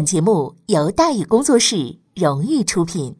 本节目由大宇工作室荣誉出品。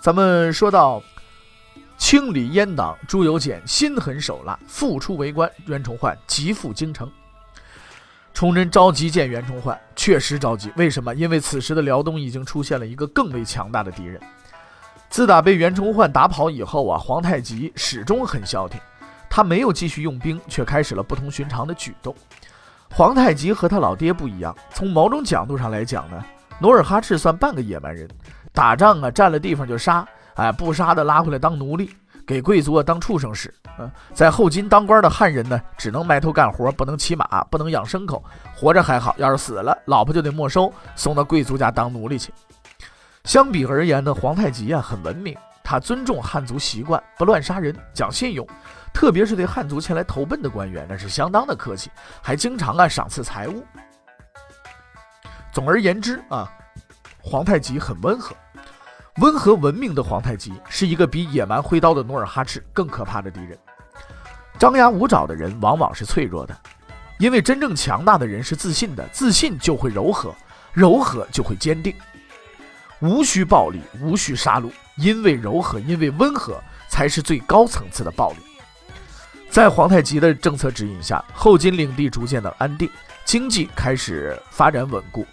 咱们说到清理阉党，朱由检心狠手辣，复出为官。袁崇焕急赴京城。崇祯着急见袁崇焕，确实着急。为什么？因为此时的辽东已经出现了一个更为强大的敌人。自打被袁崇焕打跑以后啊，皇太极始终很消停，他没有继续用兵，却开始了不同寻常的举动。皇太极和他老爹不一样，从某种角度上来讲呢，努尔哈赤算半个野蛮人。打仗啊，占了地方就杀，哎，不杀的拉回来当奴隶，给贵族啊当畜生使。嗯，在后金当官的汉人呢，只能埋头干活，不能骑马，不能养牲口。活着还好，要是死了，老婆就得没收，送到贵族家当奴隶去。相比而言呢，皇太极啊很文明，他尊重汉族习惯，不乱杀人，讲信用，特别是对汉族前来投奔的官员，那是相当的客气，还经常啊赏赐财物。总而言之啊，皇太极很温和。温和文明的皇太极是一个比野蛮挥刀的努尔哈赤更可怕的敌人。张牙舞爪的人往往是脆弱的，因为真正强大的人是自信的，自信就会柔和，柔和就会坚定。无需暴力，无需杀戮，因为柔和，因为温和，才是最高层次的暴力。在皇太极的政策指引下，后金领地逐渐的安定，经济开始发展稳固。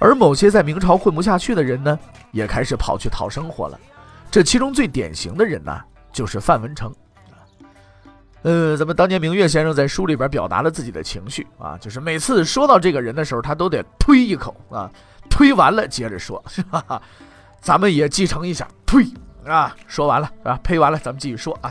而某些在明朝混不下去的人呢，也开始跑去讨生活了。这其中最典型的人呢，就是范文成。呃，咱们当年明月先生在书里边表达了自己的情绪啊，就是每次说到这个人的时候，他都得推一口啊，推完了接着说，是吧？咱们也继承一下，推啊，说完了啊，呸完了，咱们继续说啊。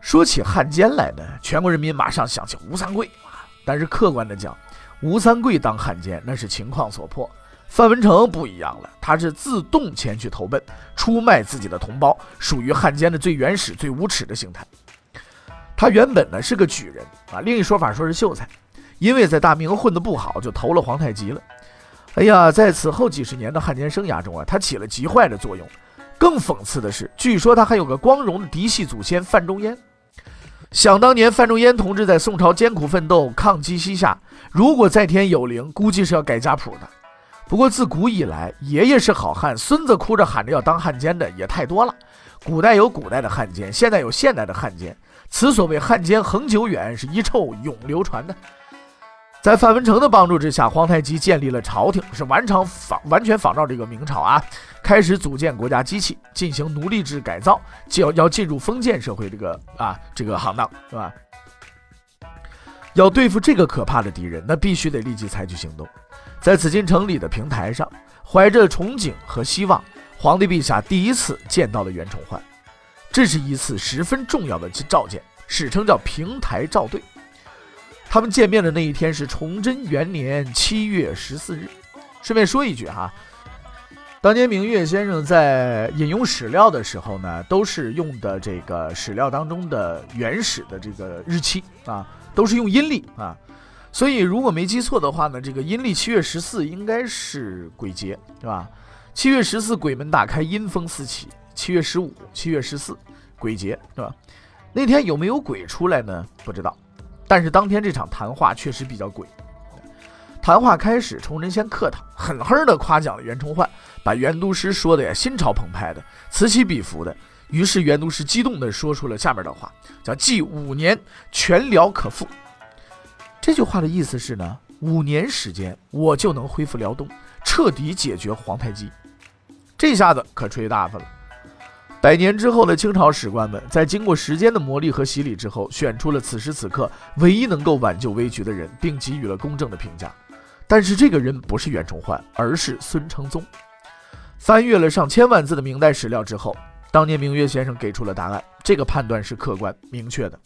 说起汉奸来呢，全国人民马上想起吴三桂啊，但是客观的讲。吴三桂当汉奸，那是情况所迫。范文成不一样了，他是自动前去投奔，出卖自己的同胞，属于汉奸的最原始、最无耻的形态。他原本呢是个举人啊，另一说法说是秀才，因为在大明混得不好，就投了皇太极了。哎呀，在此后几十年的汉奸生涯中啊，他起了极坏的作用。更讽刺的是，据说他还有个光荣的嫡系祖先范仲淹。想当年，范仲淹同志在宋朝艰苦奋斗，抗击西夏。如果在天有灵，估计是要改家谱的。不过自古以来，爷爷是好汉，孙子哭着喊着要当汉奸的也太多了。古代有古代的汉奸，现代有现代的汉奸。此所谓汉奸恒久远，是一臭永流传的。在范文成的帮助之下，皇太极建立了朝廷，是完成仿完全仿照这个明朝啊，开始组建国家机器，进行奴隶制改造，就要要进入封建社会这个啊这个行当，是吧？要对付这个可怕的敌人，那必须得立即采取行动。在紫禁城里的平台上，怀着憧憬和希望，皇帝陛下第一次见到了袁崇焕，这是一次十分重要的召见，史称叫平台召对。他们见面的那一天是崇祯元年七月十四日。顺便说一句哈，当年明月先生在引用史料的时候呢，都是用的这个史料当中的原始的这个日期啊，都是用阴历啊。所以如果没记错的话呢，这个阴历七月十四应该是鬼节，对吧？七月十四鬼门打开，阴风四起。七月十五、七月十四鬼节，对吧？那天有没有鬼出来呢？不知道。但是当天这场谈话确实比较诡异。谈话开始，崇祯先客套，狠狠地夸奖了袁崇焕，把袁都师说的呀心潮澎湃的，此起彼伏的。于是袁都师激动地说出了下面的话，叫“计五年，全辽可复”。这句话的意思是呢，五年时间我就能恢复辽东，彻底解决皇太极。这下子可吹大发了。百年之后的清朝史官们，在经过时间的磨砺和洗礼之后，选出了此时此刻唯一能够挽救危局的人，并给予了公正的评价。但是这个人不是袁崇焕，而是孙承宗。翻阅了上千万字的明代史料之后，当年明月先生给出了答案。这个判断是客观明确的。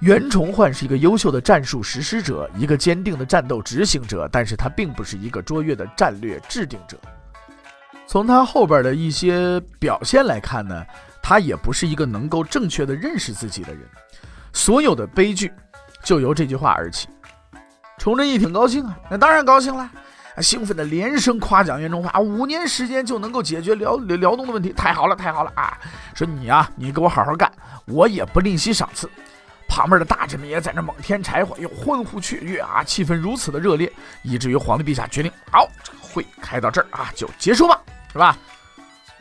袁崇焕是一个优秀的战术实施者，一个坚定的战斗执行者，但是他并不是一个卓越的战略制定者。从他后边的一些表现来看呢，他也不是一个能够正确的认识自己的人。所有的悲剧就由这句话而起。崇祯一挺高兴啊，那当然高兴了，兴奋的连声夸奖袁崇焕啊，五年时间就能够解决辽辽东的问题，太好了，太好了啊！说你啊，你给我好好干，我也不吝惜赏赐。旁边的大臣们也在那猛添柴火，又欢呼雀跃啊，气氛如此的热烈，以至于皇帝陛下决定，好，这个会开到这儿啊，就结束吧。是吧？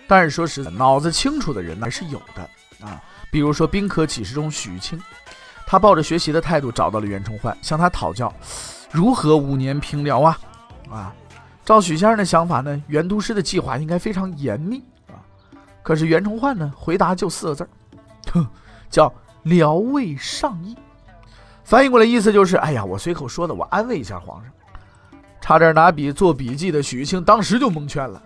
但是说实在，脑子清楚的人还是有的啊。比如说兵科启示中许清，他抱着学习的态度找到了袁崇焕，向他讨教如何五年平辽啊啊。照许先生的想法呢，袁都师的计划应该非常严密啊。可是袁崇焕呢，回答就四个字儿，哼，叫辽未上议。翻译过来意思就是，哎呀，我随口说的，我安慰一下皇上。差点拿笔做笔记的许清当时就蒙圈了。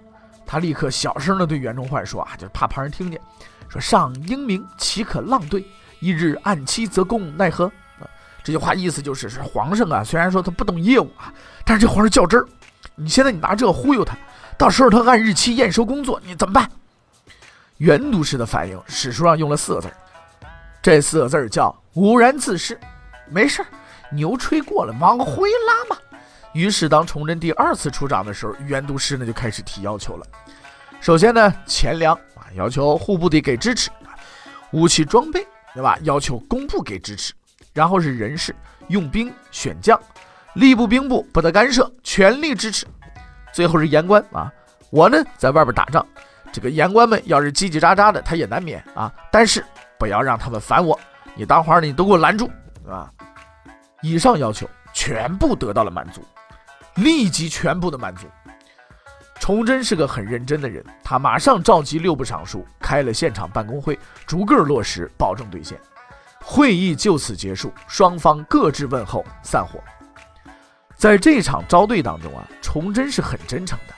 他立刻小声的对袁崇焕说：“啊，就是怕旁人听见，说上英明，岂可浪对？一日暗期则功，奈何？”啊，这句话意思就是，是皇上啊，虽然说他不懂业务啊，但是这皇上较真儿。你现在你拿这忽悠他，到时候他按日期验收工作，你怎么办？袁都师的反应，史书上用了四个字儿这四个字儿叫“无然自失”。没事儿牛吹过了，往回拉嘛。于是，当崇祯第二次出掌的时候，袁都师呢就开始提要求了。首先呢，钱粮啊，要求户部得给支持；武器装备，对吧？要求工部给支持。然后是人事、用兵、选将，吏部、兵部不得干涉，全力支持。最后是言官啊，我呢在外边打仗，这个言官们要是叽叽喳喳的，他也难免啊，但是不要让他们烦我。你当皇上，你都给我拦住，对吧？以上要求全部得到了满足。立即全部的满足。崇祯是个很认真的人，他马上召集六部尚书，开了现场办公会，逐个落实，保证兑现。会议就此结束，双方各自问候，散伙。在这场招对当中啊，崇祯是很真诚的，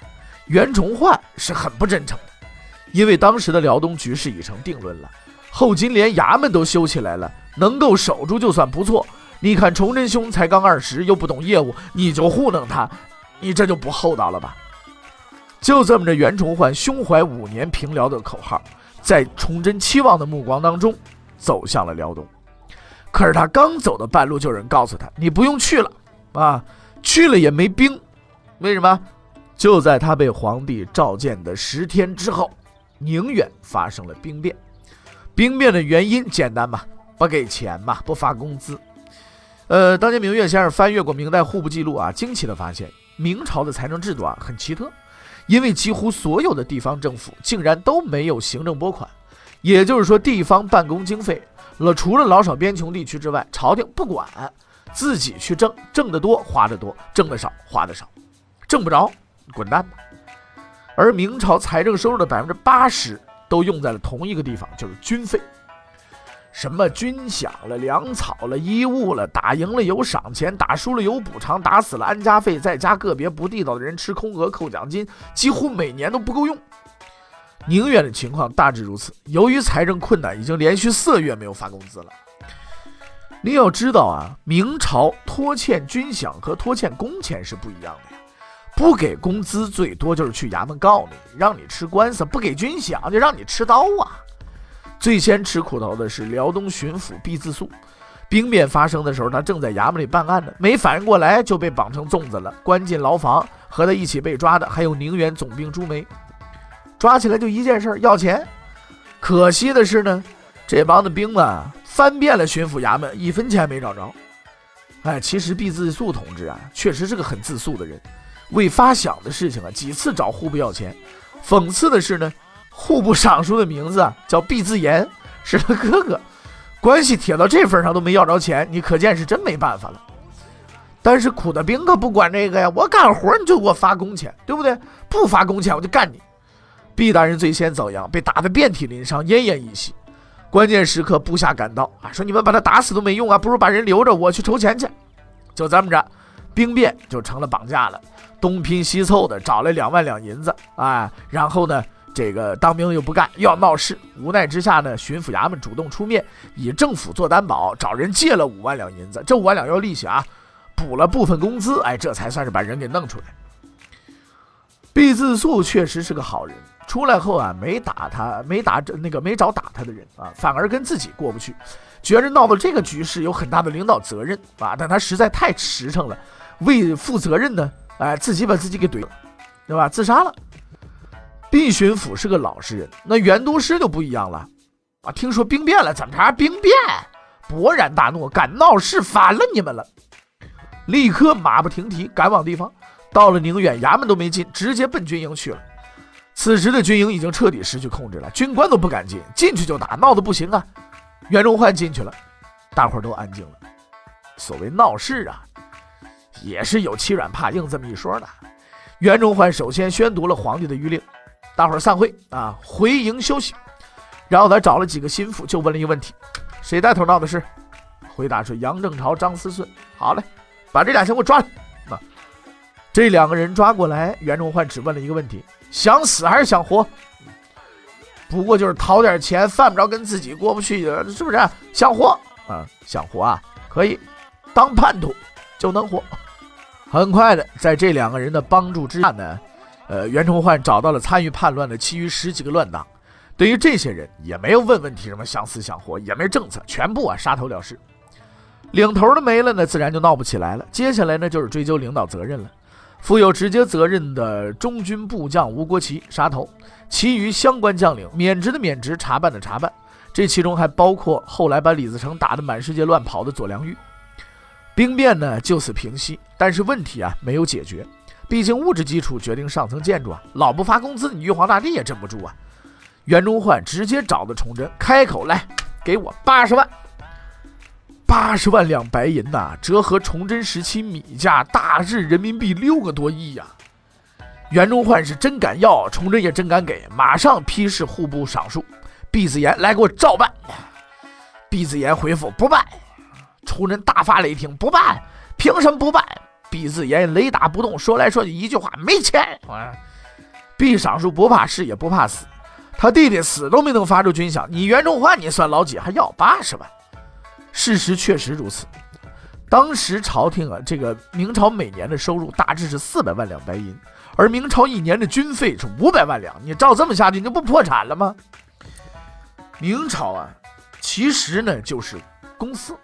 袁崇焕是很不真诚的，因为当时的辽东局势已成定论了，后金连衙门都修起来了，能够守住就算不错。你看，崇祯兄才刚二十，又不懂业务，你就糊弄他，你这就不厚道了吧？就这么着，袁崇焕胸怀五年平辽的口号，在崇祯期望的目光当中走向了辽东。可是他刚走的半路，就有人告诉他：“你不用去了啊，去了也没兵。”为什么？就在他被皇帝召见的十天之后，宁远发生了兵变。兵变的原因简单嘛，不给钱嘛，不发工资。呃，当年明月先生翻阅过明代户部记录啊，惊奇的发现，明朝的财政制度啊很奇特，因为几乎所有的地方政府竟然都没有行政拨款，也就是说，地方办公经费了，除了老少边穷地区之外，朝廷不管，自己去挣，挣得多花得多，挣得少花得少，挣不着滚蛋吧。而明朝财政收入的百分之八十都用在了同一个地方，就是军费。什么军饷了、粮草了、衣物了，打赢了有赏钱，打输了有补偿，打死了安家费，再加个别不地道的人吃空额、扣奖金，几乎每年都不够用。宁远的情况大致如此。由于财政困难，已经连续四个月没有发工资了。你要知道啊，明朝拖欠军饷和拖欠工钱是不一样的呀。不给工资，最多就是去衙门告你，让你吃官司；不给军饷，就让你吃刀啊。最先吃苦头的是辽东巡抚毕自肃，兵变发生的时候，他正在衙门里办案呢，没反应过来就被绑成粽子了，关进牢房。和他一起被抓的还有宁远总兵朱梅，抓起来就一件事儿要钱。可惜的是呢，这帮子兵们翻遍了巡抚衙门，一分钱没找着。哎，其实毕自肃同志啊，确实是个很自诉的人，为发饷的事情啊，几次找户部要钱。讽刺的是呢。户部尚书的名字叫毕自严，是他哥哥，关系铁到这份上都没要着钱，你可见是真没办法了。但是苦的兵可不管这个呀，我干活你就给我发工钱，对不对？不发工钱我就干你。毕大人最先遭殃，被打得遍体鳞伤，奄奄一息。关键时刻，部下赶到啊，说你们把他打死都没用啊，不如把人留着，我去筹钱去。就这么着，兵变就成了绑架了，东拼西凑的找了两万两银子啊，然后呢，这个当兵又不干，又要闹事，无奈之下呢，巡抚衙门主动出面，以政府做担保，找人借了五万两银子，这五万两要利息啊，补了部分工资，哎，这才算是把人给弄出来。毕自肃确实是个好人，出来后啊，没打他，没打那个没找打他的人啊，反而跟自己过不去。觉着闹到这个局势有很大的领导责任啊，但他实在太实诚了，为负责任呢，哎，自己把自己给怼了，对吧？自杀了。毕巡抚是个老实人，那袁都师就不一样了啊！听说兵变了，怎么着？兵变？勃然大怒，敢闹事，反了你们了！立刻马不停蹄赶往地方，到了宁远，衙门都没进，直接奔军营去了。此时的军营已经彻底失去控制了，军官都不敢进，进去就打，闹得不行啊！袁崇焕进去了，大伙儿都安静了。所谓闹事啊，也是有欺软怕硬这么一说的。袁崇焕首先宣读了皇帝的谕令，大伙儿散会啊，回营休息。然后他找了几个心腹，就问了一个问题：谁带头闹的事？回答是杨正朝、张思顺。好嘞，把这俩先给我抓来。啊，这两个人抓过来，袁崇焕只问了一个问题：想死还是想活？不过就是讨点钱，犯不着跟自己过不去，是不是？想活啊，想活啊，可以当叛徒就能活。很快的，在这两个人的帮助之下呢，呃，袁崇焕找到了参与叛乱的其余十几个乱党。对于这些人，也没有问问题，什么想死想活，也没政策，全部啊杀头了事。领头的没了呢，自然就闹不起来了。接下来呢，就是追究领导责任了。负有直接责任的中军部将吴国奇杀头，其余相关将领免职的免职，查办的查办。这其中还包括后来把李自成打得满世界乱跑的左良玉。兵变呢就此平息，但是问题啊没有解决，毕竟物质基础决定上层建筑啊，老不发工资，你玉皇大帝也镇不住啊。袁崇焕直接找的崇祯，开口来给我八十万。八十万两白银呐，折合崇祯时期米价，大致人民币六个多亿呀。袁崇焕是真敢要，崇祯也真敢给，马上批示户部尚书毕子言来给我照办。毕子言回复不办。崇祯大发雷霆，不办，凭什么不办？毕自言雷打不动，说来说去一句话，没钱啊。毕尚书不怕事也不怕死，他弟弟死都没能发出军饷，你袁崇焕你算老几？还要八十万？事实确实如此。当时朝廷啊，这个明朝每年的收入大致是四百万两白银，而明朝一年的军费是五百万两。你照这么下去，你不破产了吗？明朝啊，其实呢就是公司，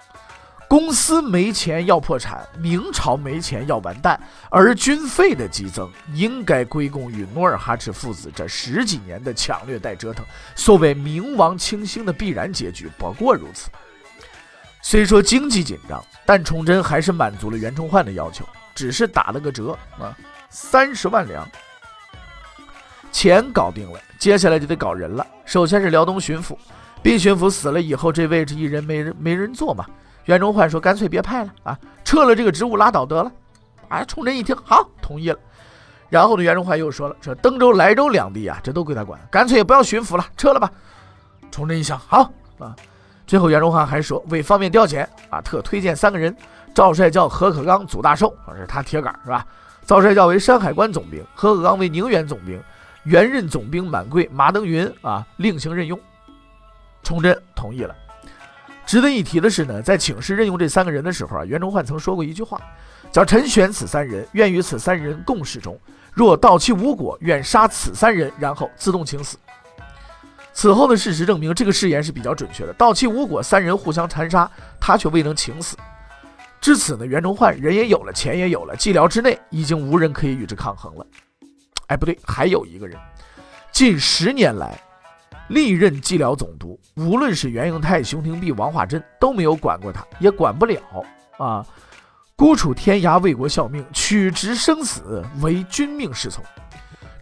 公司没钱要破产，明朝没钱要完蛋。而军费的激增，应该归功于努尔哈赤父子这十几年的抢掠带折腾。所谓明亡清兴的必然结局，不过如此。虽说经济紧张，但崇祯还是满足了袁崇焕的要求，只是打了个折啊，三十万两。钱搞定了，接下来就得搞人了。首先是辽东巡抚，毕巡抚死了以后，这位置一人没人没人坐嘛。袁崇焕说：“干脆别派了啊，撤了这个职务拉倒得了。”啊，崇祯一听好，同意了。然后呢，袁崇焕又说了：“说登州、莱州两地啊，这都归他管，干脆也不要巡抚了，撤了吧。”崇祯一想，好啊。最后，袁崇焕还说，为方便调遣啊，特推荐三个人：赵帅叫何可刚、祖大寿，啊，是他铁杆是吧？赵帅叫为山海关总兵，何可刚为宁远总兵，原任总兵满贵、马登云啊，另行任用。崇祯同意了。值得一提的是呢，在请示任用这三个人的时候啊，袁崇焕曾说过一句话，叫“臣选此三人，愿与此三人共事中，若到期无果，愿杀此三人，然后自动请死。”此后的事实证明，这个誓言是比较准确的。到期无果，三人互相残杀，他却未能请死。至此呢，袁崇焕人也有了，钱也有了，寂寥之内已经无人可以与之抗衡了。哎，不对，还有一个人，近十年来历任蓟辽总督，无论是袁应泰、熊廷弼、王化贞，都没有管过他，也管不了啊。孤处天涯为国效命，取直生死为君命是从。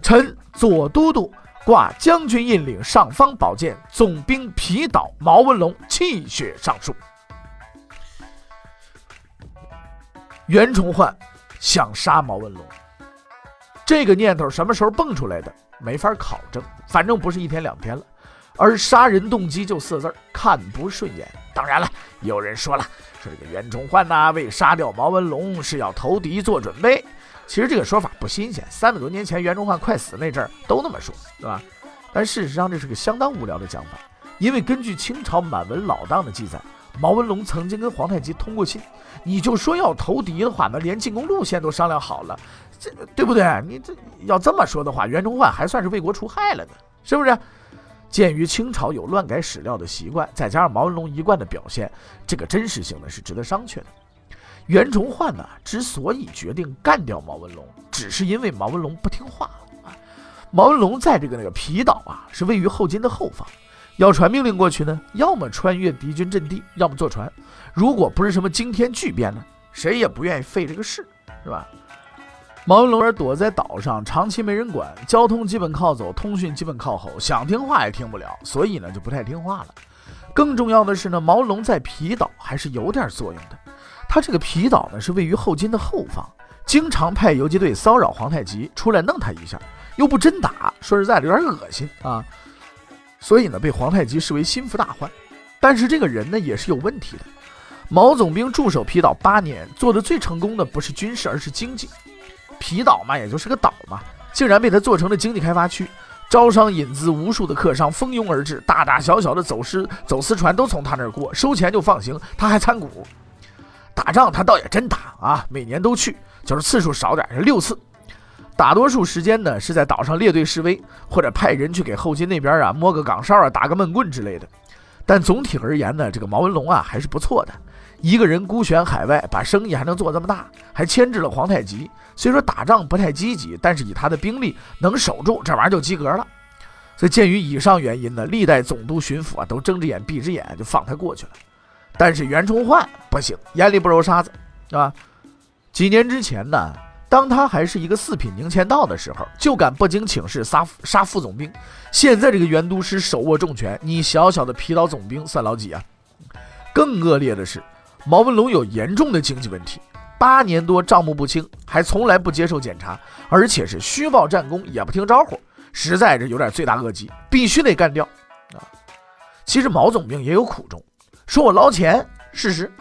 臣左都督。挂将军印领，上方宝剑，总兵皮岛毛文龙泣血上书。袁崇焕想杀毛文龙，这个念头什么时候蹦出来的？没法考证，反正不是一天两天了。而杀人动机就四字儿，看不顺眼。当然了，有人说了，说这个袁崇焕呐，为杀掉毛文龙是要投敌做准备。其实这个说法不新鲜，三百多年前袁崇焕快死那阵儿都那么说，对吧？但事实上这是个相当无聊的讲法，因为根据清朝满文老档的记载，毛文龙曾经跟皇太极通过信，你就说要投敌的话，那连进攻路线都商量好了，这对不对？你这要这么说的话，袁崇焕还算是为国除害了呢，是不是？鉴于清朝有乱改史料的习惯，再加上毛文龙一贯的表现，这个真实性呢是值得商榷的。袁崇焕呢之所以决定干掉毛文龙，只是因为毛文龙不听话啊。毛文龙在这个那个皮岛啊，是位于后金的后方，要传命令过去呢，要么穿越敌军阵地，要么坐船。如果不是什么惊天巨变呢，谁也不愿意费这个事，是吧？毛文龙儿躲在岛上，长期没人管，交通基本靠走，通讯基本靠吼，想听话也听不了，所以呢就不太听话了。更重要的是呢，毛文龙在皮岛还是有点作用的。他这个皮岛呢是位于后金的后方，经常派游击队骚扰皇太极，出来弄他一下，又不真打，说实在的有点恶心啊。所以呢被皇太极视为心腹大患。但是这个人呢也是有问题的。毛总兵驻守皮岛八年，做的最成功的不是军事，而是经济。皮岛嘛，也就是个岛嘛，竟然被他做成了经济开发区，招商引资，无数的客商蜂拥而至，大大小小的走私走私船都从他那儿过，收钱就放行，他还参股。打仗他倒也真打啊，每年都去，就是次数少点，是六次。大多数时间呢是在岛上列队示威，或者派人去给后金那边啊摸个岗哨啊，打个闷棍之类的。但总体而言呢，这个毛文龙啊还是不错的。一个人孤悬海外，把生意还能做这么大，还牵制了皇太极。虽说打仗不太积极，但是以他的兵力能守住这玩意儿就及格了。所以鉴于以上原因呢，历代总督巡抚啊都睁着眼闭着眼就放他过去了。但是袁崇焕不行，眼里不揉沙子，是吧？几年之前呢，当他还是一个四品宁前道的时候，就敢不经请示杀杀副总兵。现在这个袁都师手握重权，你小小的皮岛总兵算老几啊？更恶劣的是。毛文龙有严重的经济问题，八年多账目不清，还从来不接受检查，而且是虚报战功也不听招呼，实在是有点罪大恶极，必须得干掉啊！其实毛总兵也有苦衷，说我捞钱，事实，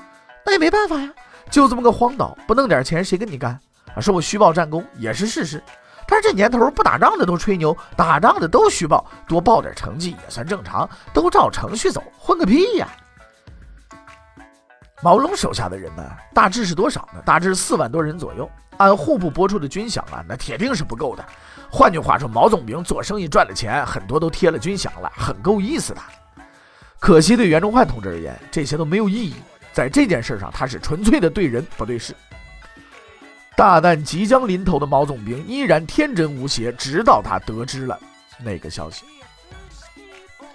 那也没办法呀，就这么个荒岛，不弄点钱谁跟你干啊？说我虚报战功也是事实，但是这年头不打仗的都吹牛，打仗的都虚报，多报点成绩也算正常，都照程序走，混个屁呀！毛龙手下的人呢，大致是多少呢？大致四万多人左右。按户部拨出的军饷啊，那铁定是不够的。换句话说，毛总兵做生意赚了钱，很多都贴了军饷了，很够意思的。可惜对袁崇焕同志而言，这些都没有意义。在这件事上，他是纯粹的对人不对事。大难即将临头的毛总兵依然天真无邪，直到他得知了那个消息。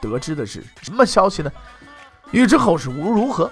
得知的是什么消息呢？欲知后事无如何？